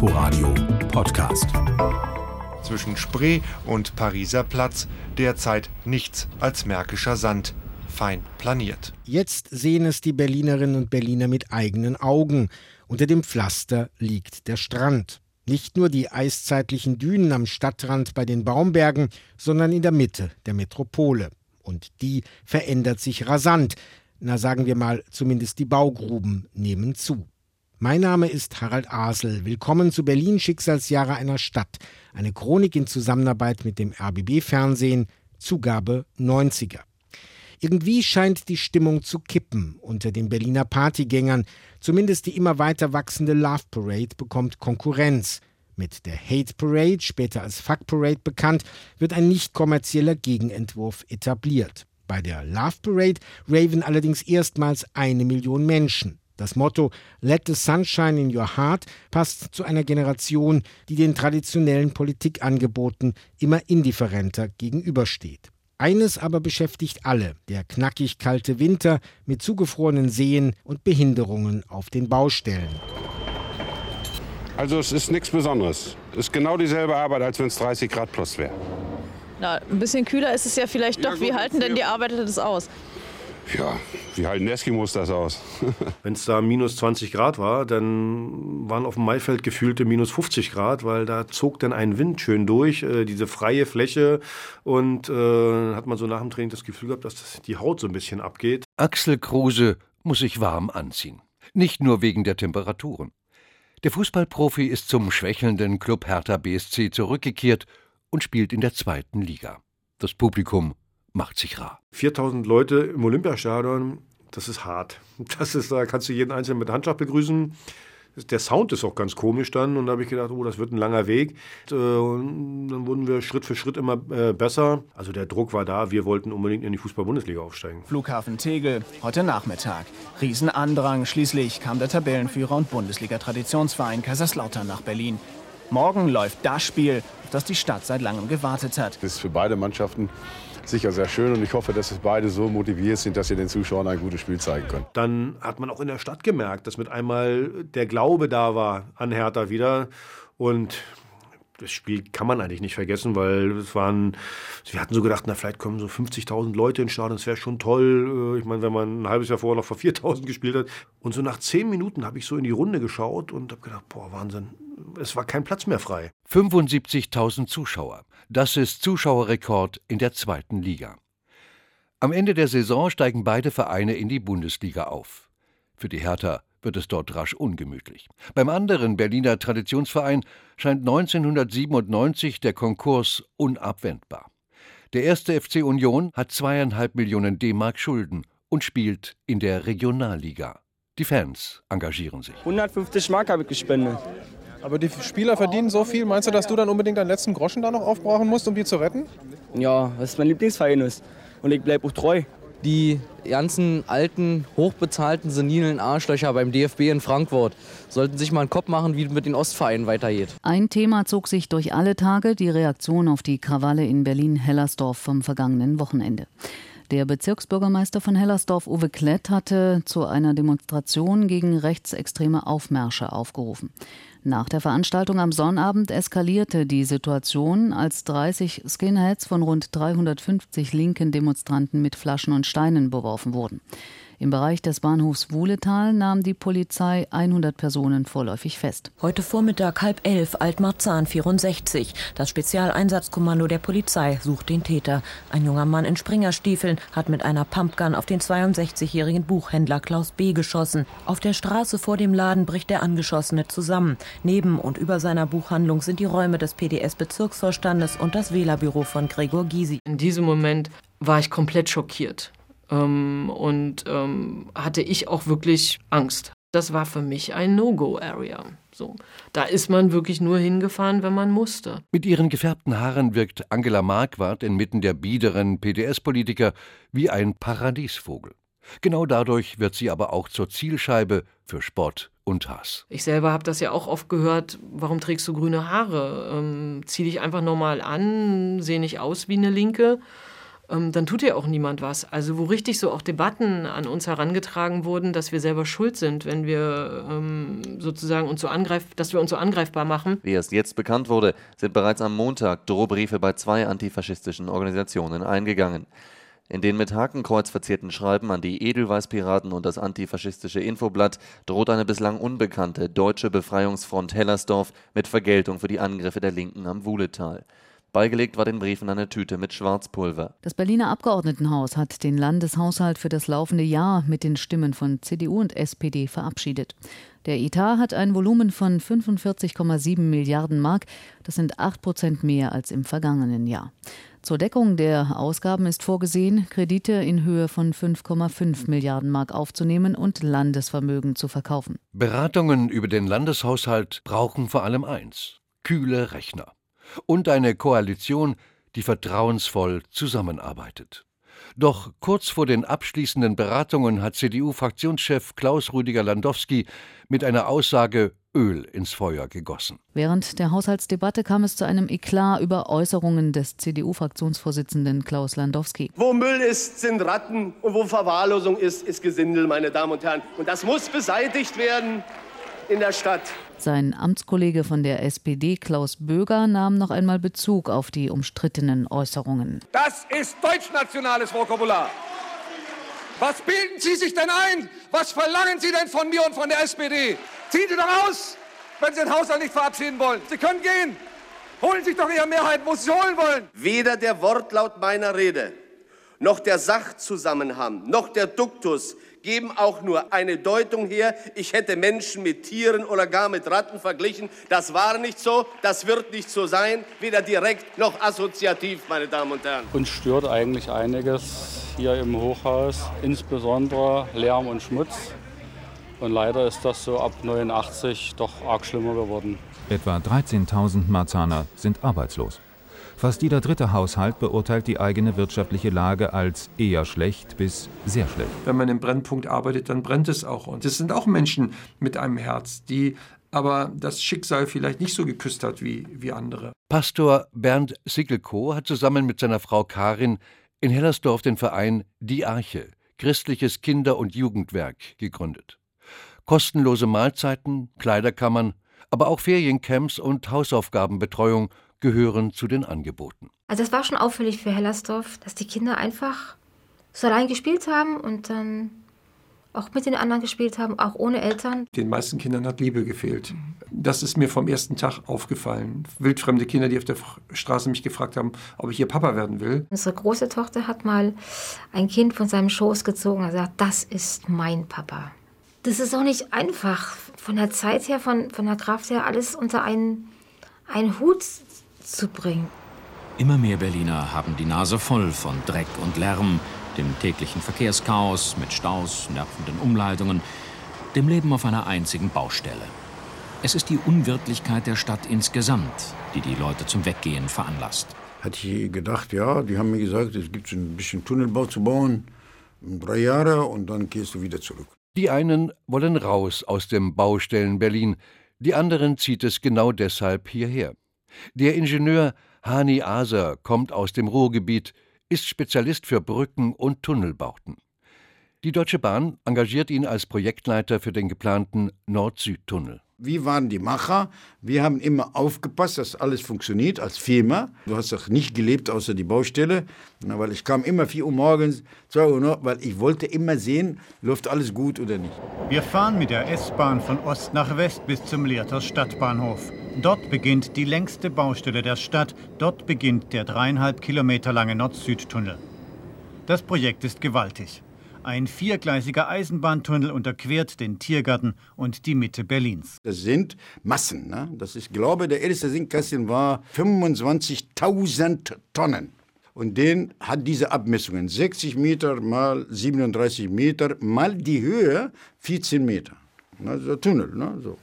Inforadio Podcast. Zwischen Spree und Pariser Platz derzeit nichts als märkischer Sand, fein planiert. Jetzt sehen es die Berlinerinnen und Berliner mit eigenen Augen. Unter dem Pflaster liegt der Strand. Nicht nur die eiszeitlichen Dünen am Stadtrand bei den Baumbergen, sondern in der Mitte der Metropole. Und die verändert sich rasant. Na sagen wir mal, zumindest die Baugruben nehmen zu. Mein Name ist Harald Asel. Willkommen zu Berlin Schicksalsjahre einer Stadt. Eine Chronik in Zusammenarbeit mit dem RBB Fernsehen, Zugabe 90er. Irgendwie scheint die Stimmung zu kippen unter den Berliner Partygängern. Zumindest die immer weiter wachsende Love Parade bekommt Konkurrenz. Mit der Hate Parade, später als Fuck Parade bekannt, wird ein nicht kommerzieller Gegenentwurf etabliert. Bei der Love Parade raven allerdings erstmals eine Million Menschen. Das Motto Let the Sunshine in Your Heart passt zu einer Generation, die den traditionellen Politikangeboten immer indifferenter gegenübersteht. Eines aber beschäftigt alle, der knackig kalte Winter mit zugefrorenen Seen und Behinderungen auf den Baustellen. Also es ist nichts Besonderes. Es ist genau dieselbe Arbeit, als wenn es 30 Grad plus wäre. Na, ein bisschen kühler ist es ja vielleicht doch. Ja, wie halten denn die Arbeiter das aus? Ja, wie halten Eskimos das aus? Wenn es da minus 20 Grad war, dann waren auf dem Maifeld gefühlte minus 50 Grad, weil da zog dann ein Wind schön durch, äh, diese freie Fläche. Und äh, hat man so nach dem Training das Gefühl gehabt, dass das die Haut so ein bisschen abgeht. Axel Kruse muss sich warm anziehen. Nicht nur wegen der Temperaturen. Der Fußballprofi ist zum schwächelnden Club Hertha BSC zurückgekehrt und spielt in der zweiten Liga. Das Publikum macht sich rar. 4000 Leute im Olympiastadion, das ist hart. Das ist, da kannst du jeden Einzelnen mit Handschlag begrüßen. Der Sound ist auch ganz komisch dann und da habe ich gedacht, oh, das wird ein langer Weg. Äh, und dann wurden wir Schritt für Schritt immer äh, besser. Also der Druck war da, wir wollten unbedingt in die Fußball-Bundesliga aufsteigen. Flughafen Tegel, heute Nachmittag. Riesenandrang, schließlich kam der Tabellenführer und Bundesliga-Traditionsverein Kaiserslautern nach Berlin. Morgen läuft das Spiel, auf das die Stadt seit langem gewartet hat. Das ist für beide Mannschaften sicher sehr schön und ich hoffe, dass es beide so motiviert sind, dass sie den Zuschauern ein gutes Spiel zeigen können. Dann hat man auch in der Stadt gemerkt, dass mit einmal der Glaube da war an Hertha wieder und das Spiel kann man eigentlich nicht vergessen, weil es waren, wir hatten so gedacht, na vielleicht kommen so 50.000 Leute ins Stadion, das wäre schon toll. Äh, ich meine, wenn man ein halbes Jahr vorher noch vor 4.000 gespielt hat. Und so nach zehn Minuten habe ich so in die Runde geschaut und habe gedacht, boah, Wahnsinn, es war kein Platz mehr frei. 75.000 Zuschauer. Das ist Zuschauerrekord in der zweiten Liga. Am Ende der Saison steigen beide Vereine in die Bundesliga auf. Für die Hertha wird es dort rasch ungemütlich. Beim anderen Berliner Traditionsverein scheint 1997 der Konkurs unabwendbar. Der erste FC Union hat zweieinhalb Millionen D-Mark Schulden und spielt in der Regionalliga. Die Fans engagieren sich. 150 Mark habe ich gespendet. Aber die Spieler verdienen so viel. Meinst du, dass du dann unbedingt deinen letzten Groschen da noch aufbrauchen musst, um die zu retten? Ja, was mein Lieblingsverein ist. Und ich bleibe auch treu. Die ganzen alten, hochbezahlten, senilen Arschlöcher beim DFB in Frankfurt sollten sich mal einen Kopf machen, wie es mit den Ostvereinen weitergeht. Ein Thema zog sich durch alle Tage, die Reaktion auf die Krawalle in Berlin-Hellersdorf vom vergangenen Wochenende. Der Bezirksbürgermeister von Hellersdorf, Uwe Klett, hatte zu einer Demonstration gegen rechtsextreme Aufmärsche aufgerufen. Nach der Veranstaltung am Sonnabend eskalierte die Situation, als 30 Skinheads von rund 350 linken Demonstranten mit Flaschen und Steinen beworfen wurden. Im Bereich des Bahnhofs Wuhletal nahm die Polizei 100 Personen vorläufig fest. Heute Vormittag halb elf, Altmarzahn 64. Das Spezialeinsatzkommando der Polizei sucht den Täter. Ein junger Mann in Springerstiefeln hat mit einer Pumpgun auf den 62-jährigen Buchhändler Klaus B. geschossen. Auf der Straße vor dem Laden bricht der Angeschossene zusammen. Neben und über seiner Buchhandlung sind die Räume des PDS-Bezirksvorstandes und das Wählerbüro von Gregor Gysi. In diesem Moment war ich komplett schockiert. Ähm, und ähm, hatte ich auch wirklich Angst. Das war für mich ein No-Go-Area. So. Da ist man wirklich nur hingefahren, wenn man musste. Mit ihren gefärbten Haaren wirkt Angela Marquardt inmitten der biederen PDS-Politiker wie ein Paradiesvogel. Genau dadurch wird sie aber auch zur Zielscheibe für Spott und Hass. Ich selber habe das ja auch oft gehört, warum trägst du grüne Haare? Ähm, zieh dich einfach normal an, sehe nicht aus wie eine Linke. Ähm, dann tut ja auch niemand was. Also wo richtig so auch Debatten an uns herangetragen wurden, dass wir selber schuld sind, wenn wir ähm, sozusagen uns so angreif dass wir uns so angreifbar machen. Wie erst jetzt bekannt wurde, sind bereits am Montag Drohbriefe bei zwei antifaschistischen Organisationen eingegangen. In den mit Hakenkreuz verzierten Schreiben an die Edelweißpiraten und das antifaschistische Infoblatt droht eine bislang unbekannte deutsche Befreiungsfront Hellersdorf mit Vergeltung für die Angriffe der Linken am Wuhletal. Beigelegt war den Briefen eine Tüte mit Schwarzpulver. Das Berliner Abgeordnetenhaus hat den Landeshaushalt für das laufende Jahr mit den Stimmen von CDU und SPD verabschiedet. Der Etat hat ein Volumen von 45,7 Milliarden Mark. Das sind 8 Prozent mehr als im vergangenen Jahr. Zur Deckung der Ausgaben ist vorgesehen, Kredite in Höhe von 5,5 Milliarden Mark aufzunehmen und Landesvermögen zu verkaufen. Beratungen über den Landeshaushalt brauchen vor allem eins: kühle Rechner und eine Koalition, die vertrauensvoll zusammenarbeitet. Doch kurz vor den abschließenden Beratungen hat CDU-Fraktionschef Klaus Rüdiger Landowski mit einer Aussage Öl ins Feuer gegossen. Während der Haushaltsdebatte kam es zu einem Eklat über Äußerungen des CDU-Fraktionsvorsitzenden Klaus Landowski. Wo Müll ist, sind Ratten und wo Verwahrlosung ist, ist Gesindel, meine Damen und Herren. Und das muss beseitigt werden in der Stadt. Sein Amtskollege von der SPD, Klaus Böger, nahm noch einmal Bezug auf die umstrittenen Äußerungen. Das ist deutschnationales Vokabular. Was bilden Sie sich denn ein? Was verlangen Sie denn von mir und von der SPD? Ziehen Sie doch aus, wenn Sie den Haushalt nicht verabschieden wollen. Sie können gehen. Holen Sie sich doch Ihre Mehrheit, wo Sie holen wollen. Weder der Wortlaut meiner Rede, noch der Sachzusammenhang, noch der Duktus geben auch nur eine Deutung her, ich hätte Menschen mit Tieren oder gar mit Ratten verglichen. Das war nicht so, das wird nicht so sein, weder direkt noch assoziativ, meine Damen und Herren. Uns stört eigentlich einiges hier im Hochhaus, insbesondere Lärm und Schmutz. Und leider ist das so ab 89 doch arg schlimmer geworden. Etwa 13.000 Marzaner sind arbeitslos. Fast jeder dritte Haushalt beurteilt die eigene wirtschaftliche Lage als eher schlecht bis sehr schlecht. Wenn man im Brennpunkt arbeitet, dann brennt es auch. Und es sind auch Menschen mit einem Herz, die aber das Schicksal vielleicht nicht so geküsst hat wie, wie andere. Pastor Bernd Sickelko hat zusammen mit seiner Frau Karin in Hellersdorf den Verein Die Arche, christliches Kinder- und Jugendwerk, gegründet. Kostenlose Mahlzeiten, Kleiderkammern, aber auch Feriencamps und Hausaufgabenbetreuung gehören zu den Angeboten. Also es war schon auffällig für Hellersdorf, dass die Kinder einfach so allein gespielt haben und dann auch mit den anderen gespielt haben, auch ohne Eltern. Den meisten Kindern hat Liebe gefehlt. Das ist mir vom ersten Tag aufgefallen. Wildfremde Kinder, die auf der Straße mich gefragt haben, ob ich ihr Papa werden will. Unsere große Tochter hat mal ein Kind von seinem Schoß gezogen und gesagt, das ist mein Papa. Das ist auch nicht einfach, von der Zeit her, von, von der Kraft her, alles unter einen, einen Hut zu bringen. Immer mehr Berliner haben die Nase voll von Dreck und Lärm, dem täglichen Verkehrschaos mit Staus, nervenden Umleitungen, dem Leben auf einer einzigen Baustelle. Es ist die Unwirtlichkeit der Stadt insgesamt, die die Leute zum Weggehen veranlasst. Hatte ich gedacht, ja, die haben mir gesagt, es gibt ein bisschen Tunnelbau zu bauen, drei Jahre und dann gehst du wieder zurück. Die einen wollen raus aus dem Baustellen Berlin, die anderen zieht es genau deshalb hierher. Der Ingenieur Hani Aser kommt aus dem Ruhrgebiet, ist Spezialist für Brücken und Tunnelbauten. Die Deutsche Bahn engagiert ihn als Projektleiter für den geplanten Nord-Süd-Tunnel. Wir waren die Macher. Wir haben immer aufgepasst, dass alles funktioniert als Firma. Du hast doch nicht gelebt außer die Baustelle, weil ich kam immer 4 Uhr morgens, 2 Uhr noch, weil ich wollte immer sehen, läuft alles gut oder nicht. Wir fahren mit der S-Bahn von Ost nach West bis zum Lehrter Stadtbahnhof. Dort beginnt die längste Baustelle der Stadt. Dort beginnt der dreieinhalb Kilometer lange Nord-Süd-Tunnel. Das Projekt ist gewaltig. Ein viergleisiger Eisenbahntunnel unterquert den Tiergarten und die Mitte Berlins. Das sind Massen. Ne? Das ist, ich glaube, der älteste Sinkkasten war 25.000 Tonnen. Und den hat diese Abmessungen 60 Meter mal 37 Meter mal die Höhe 14 Meter. Also Tunnel. Ne? So.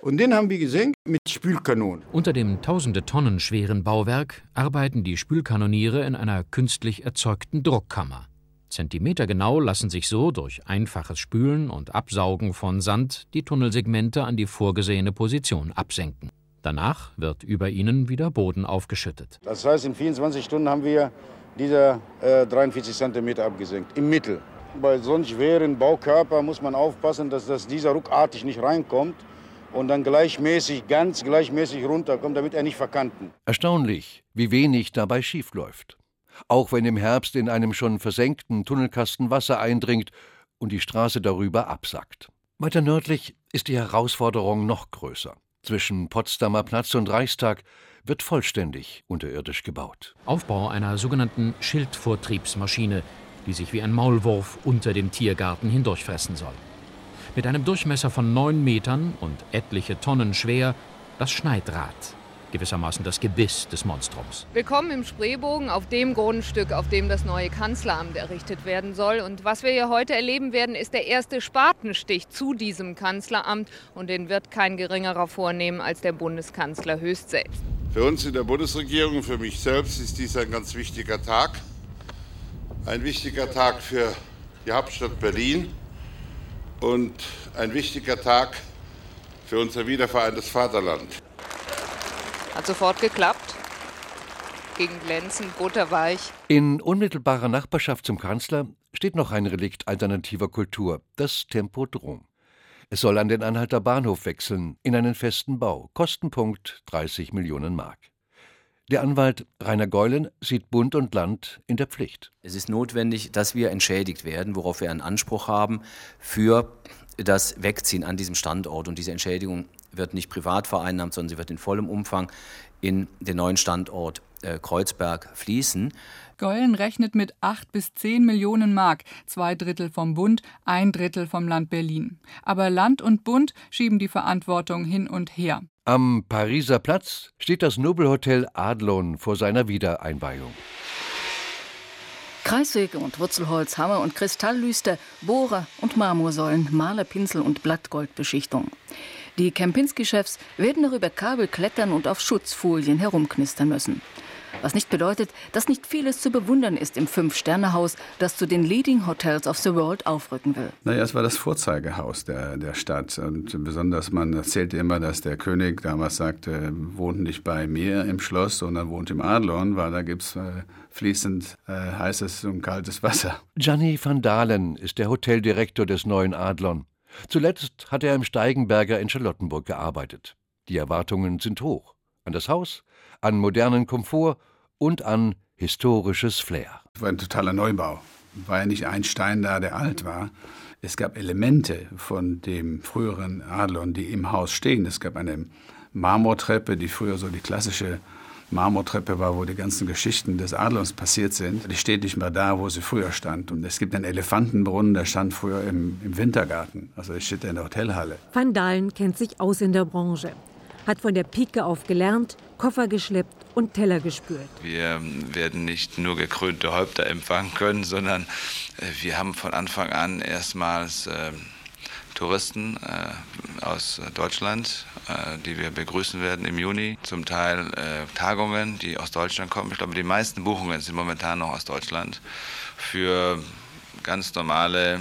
Und den haben wir gesehen mit Spülkanonen. Unter dem tausende Tonnen schweren Bauwerk arbeiten die Spülkanoniere in einer künstlich erzeugten Druckkammer. Zentimetergenau lassen sich so durch einfaches Spülen und Absaugen von Sand die Tunnelsegmente an die vorgesehene Position absenken. Danach wird über ihnen wieder Boden aufgeschüttet. Das heißt, in 24 Stunden haben wir dieser äh, 43 cm abgesenkt, im Mittel. Bei solch schweren Baukörper muss man aufpassen, dass das dieser ruckartig nicht reinkommt und dann gleichmäßig, ganz gleichmäßig runterkommt, damit er nicht verkanten. Erstaunlich, wie wenig dabei schiefläuft. Auch wenn im Herbst in einem schon versenkten Tunnelkasten Wasser eindringt und die Straße darüber absackt. Weiter nördlich ist die Herausforderung noch größer. Zwischen Potsdamer Platz und Reichstag wird vollständig unterirdisch gebaut. Aufbau einer sogenannten Schildvortriebsmaschine, die sich wie ein Maulwurf unter dem Tiergarten hindurchfressen soll. Mit einem Durchmesser von neun Metern und etliche Tonnen schwer das Schneidrad, gewissermaßen das Gebiss des Monstrums. Willkommen im Spreebogen auf dem Grundstück, auf dem das neue Kanzleramt errichtet werden soll. Und was wir hier heute erleben werden, ist der erste Spatenstich zu diesem Kanzleramt. Und den wird kein geringerer vornehmen als der Bundeskanzler höchst selbst. Für uns in der Bundesregierung, für mich selbst ist dies ein ganz wichtiger Tag. Ein wichtiger Tag für die Hauptstadt Berlin und ein wichtiger Tag für unser wiedervereintes Vaterland. Hat sofort geklappt. Gegen glänzend, butterweich. In unmittelbarer Nachbarschaft zum Kanzler steht noch ein Relikt alternativer Kultur, das Tempodrom. Es soll an den Anhalter Bahnhof wechseln, in einen festen Bau. Kostenpunkt 30 Millionen Mark. Der Anwalt Rainer Geulen sieht Bund und Land in der Pflicht. Es ist notwendig, dass wir entschädigt werden, worauf wir einen Anspruch haben für das Wegziehen an diesem Standort. Und diese Entschädigung wird nicht privat vereinnahmt, sondern sie wird in vollem Umfang in den neuen Standort äh, Kreuzberg fließen. Geulen rechnet mit 8 bis 10 Millionen Mark, zwei Drittel vom Bund, ein Drittel vom Land Berlin. Aber Land und Bund schieben die Verantwortung hin und her. Am Pariser Platz steht das Nobelhotel Adlon vor seiner Wiedereinweihung. Kreissäge und Wurzelholz, Hammer und Kristalllüster, Bohrer und Marmorsäulen, Malerpinsel und Blattgoldbeschichtung. Die Kempinski-Chefs werden darüber Kabel klettern und auf Schutzfolien herumknistern müssen. Was nicht bedeutet, dass nicht vieles zu bewundern ist im Fünf-Sterne-Haus, das zu den Leading Hotels of the World aufrücken will. Naja, es war das Vorzeigehaus der, der Stadt. Und besonders, man erzählte immer, dass der König damals sagte, wohnt nicht bei mir im Schloss, sondern wohnt im Adlon, weil da gibt es äh, fließend äh, heißes und kaltes Wasser. Gianni van Dalen ist der Hoteldirektor des neuen Adlon. Zuletzt hat er im Steigenberger in Charlottenburg gearbeitet. Die Erwartungen sind hoch. An das Haus, an modernen Komfort und an historisches Flair. Es war ein totaler Neubau. War ja nicht ein Stein da, der alt war. Es gab Elemente von dem früheren Adlon, die im Haus stehen. Es gab eine Marmortreppe, die früher so die klassische Marmortreppe war, wo die ganzen Geschichten des Adlons passiert sind. Die steht nicht mehr da, wo sie früher stand. Und es gibt einen Elefantenbrunnen, der stand früher im, im Wintergarten. Also der steht in der Hotelhalle. Van Dalen kennt sich aus in der Branche hat von der Pike auf gelernt, Koffer geschleppt und Teller gespült. Wir werden nicht nur gekrönte Häupter empfangen können, sondern äh, wir haben von Anfang an erstmals äh, Touristen äh, aus Deutschland, äh, die wir begrüßen werden im Juni. Zum Teil äh, Tagungen, die aus Deutschland kommen. Ich glaube, die meisten Buchungen sind momentan noch aus Deutschland. Für ganz normale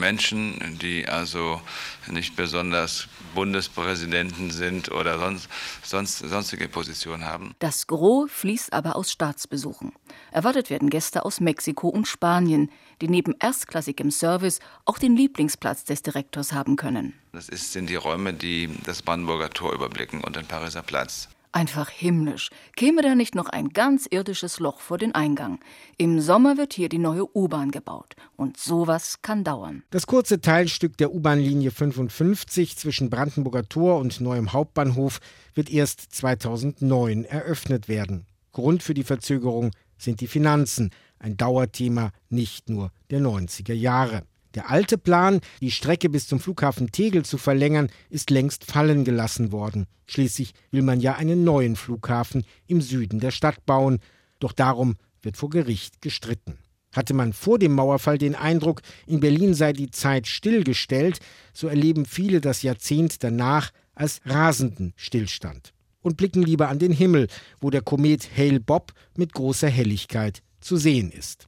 Menschen, die also nicht besonders Bundespräsidenten sind oder sonst, sonst, sonstige Positionen haben. Das Gros fließt aber aus Staatsbesuchen. Erwartet werden Gäste aus Mexiko und Spanien, die neben erstklassigem Service auch den Lieblingsplatz des Direktors haben können. Das ist, sind die Räume, die das Brandenburger Tor überblicken und den Pariser Platz. Einfach himmlisch. Käme da nicht noch ein ganz irdisches Loch vor den Eingang? Im Sommer wird hier die neue U-Bahn gebaut. Und sowas kann dauern. Das kurze Teilstück der U-Bahn-Linie 55 zwischen Brandenburger Tor und Neuem Hauptbahnhof wird erst 2009 eröffnet werden. Grund für die Verzögerung sind die Finanzen. Ein Dauerthema nicht nur der 90er Jahre. Der alte Plan, die Strecke bis zum Flughafen Tegel zu verlängern, ist längst fallen gelassen worden. Schließlich will man ja einen neuen Flughafen im Süden der Stadt bauen. Doch darum wird vor Gericht gestritten. Hatte man vor dem Mauerfall den Eindruck, in Berlin sei die Zeit stillgestellt, so erleben viele das Jahrzehnt danach als rasenden Stillstand und blicken lieber an den Himmel, wo der Komet Hale Bob mit großer Helligkeit zu sehen ist.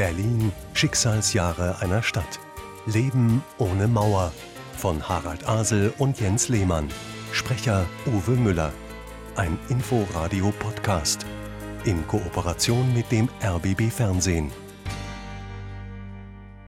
Berlin, Schicksalsjahre einer Stadt. Leben ohne Mauer. Von Harald Asel und Jens Lehmann. Sprecher Uwe Müller. Ein Inforadio-Podcast. in Kooperation mit dem RBB Fernsehen.